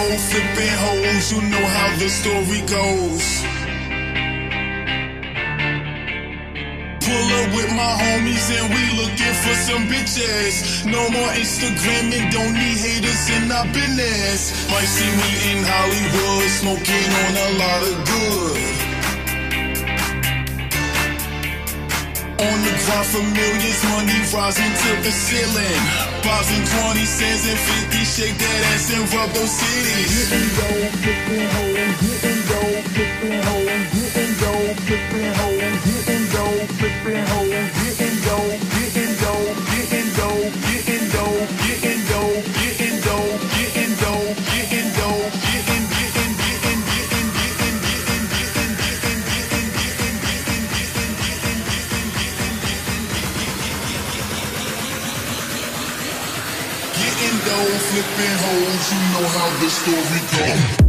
on, flipping hoes. You know how the story goes. Pull up with my homies and we looking for some bitches. No more Instagram and don't need haters in our business. Might see me in Hollywood smoking on a lot of good. On the grind for millions, money rising to the ceiling. Bars and 20 cents and 50, shake that ass and rub those cities. Getting dope, getting getting dope, getting getting dope, getting getting dope, getting getting dope, getting getting getting getting. flipping hoes, you know how the story goes.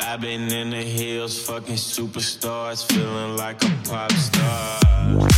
I've been in the hills, fucking superstars, feeling like a pop star.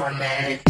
Stop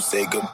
say goodbye.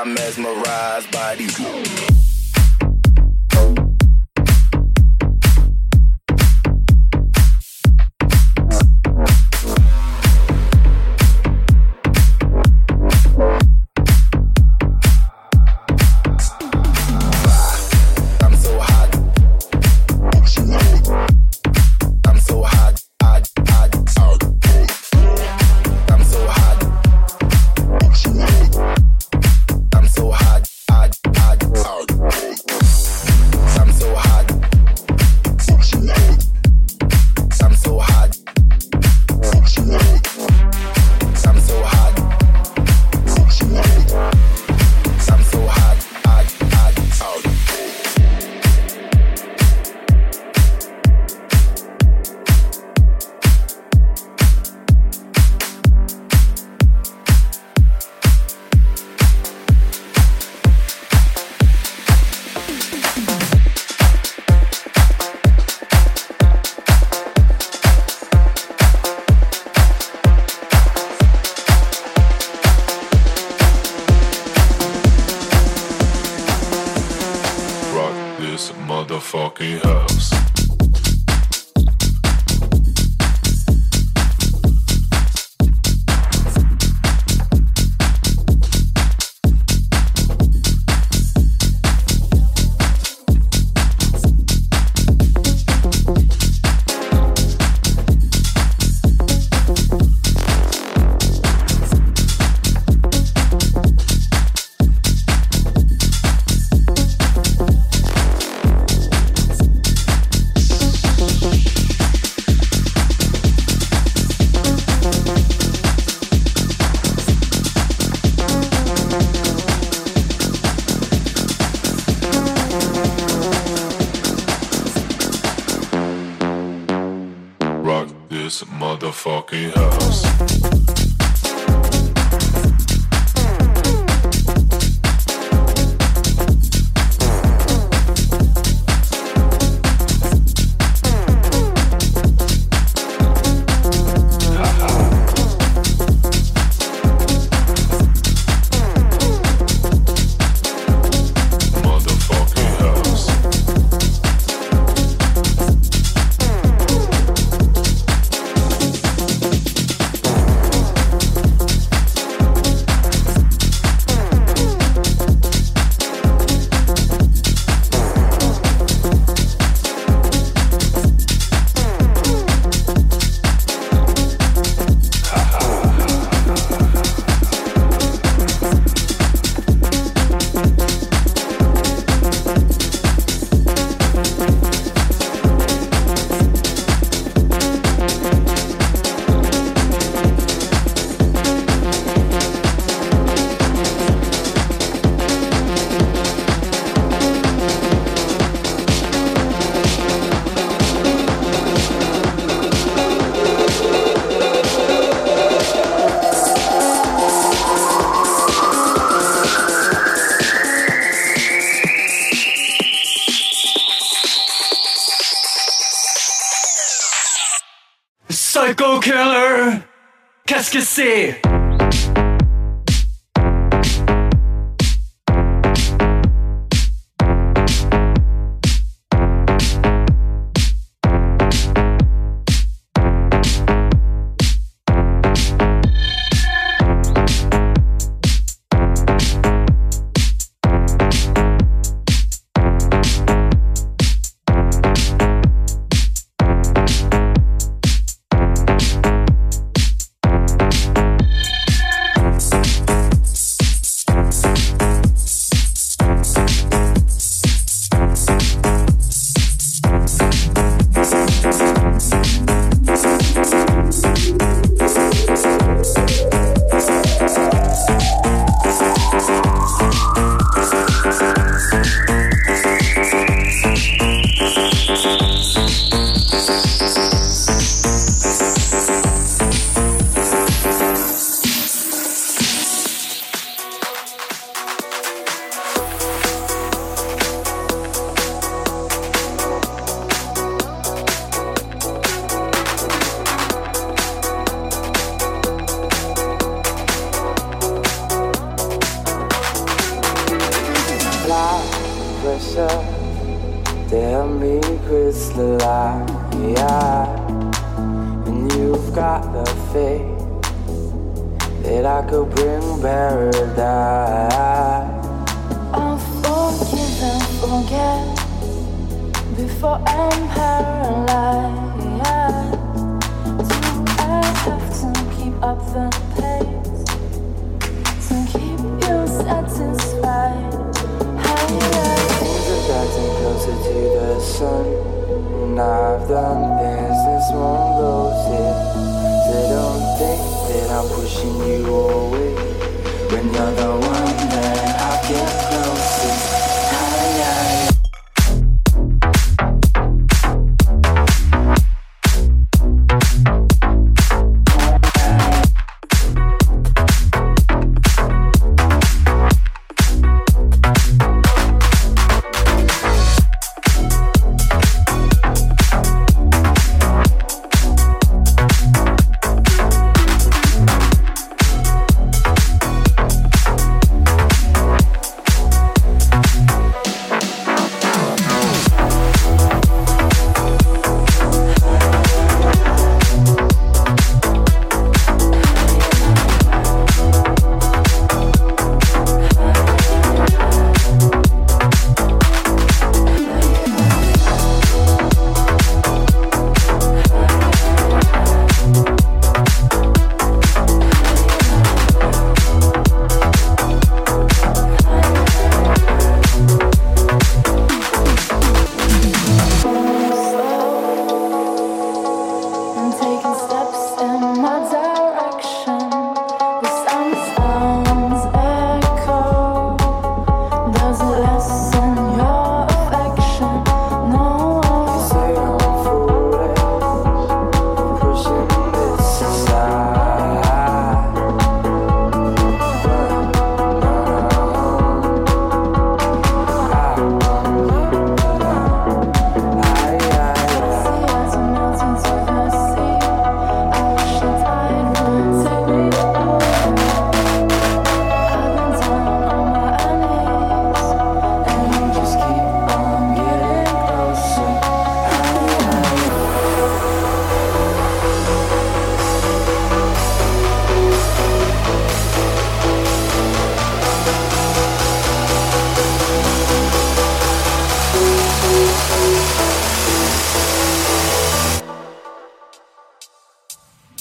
I'm mesmerized by these.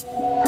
Oh.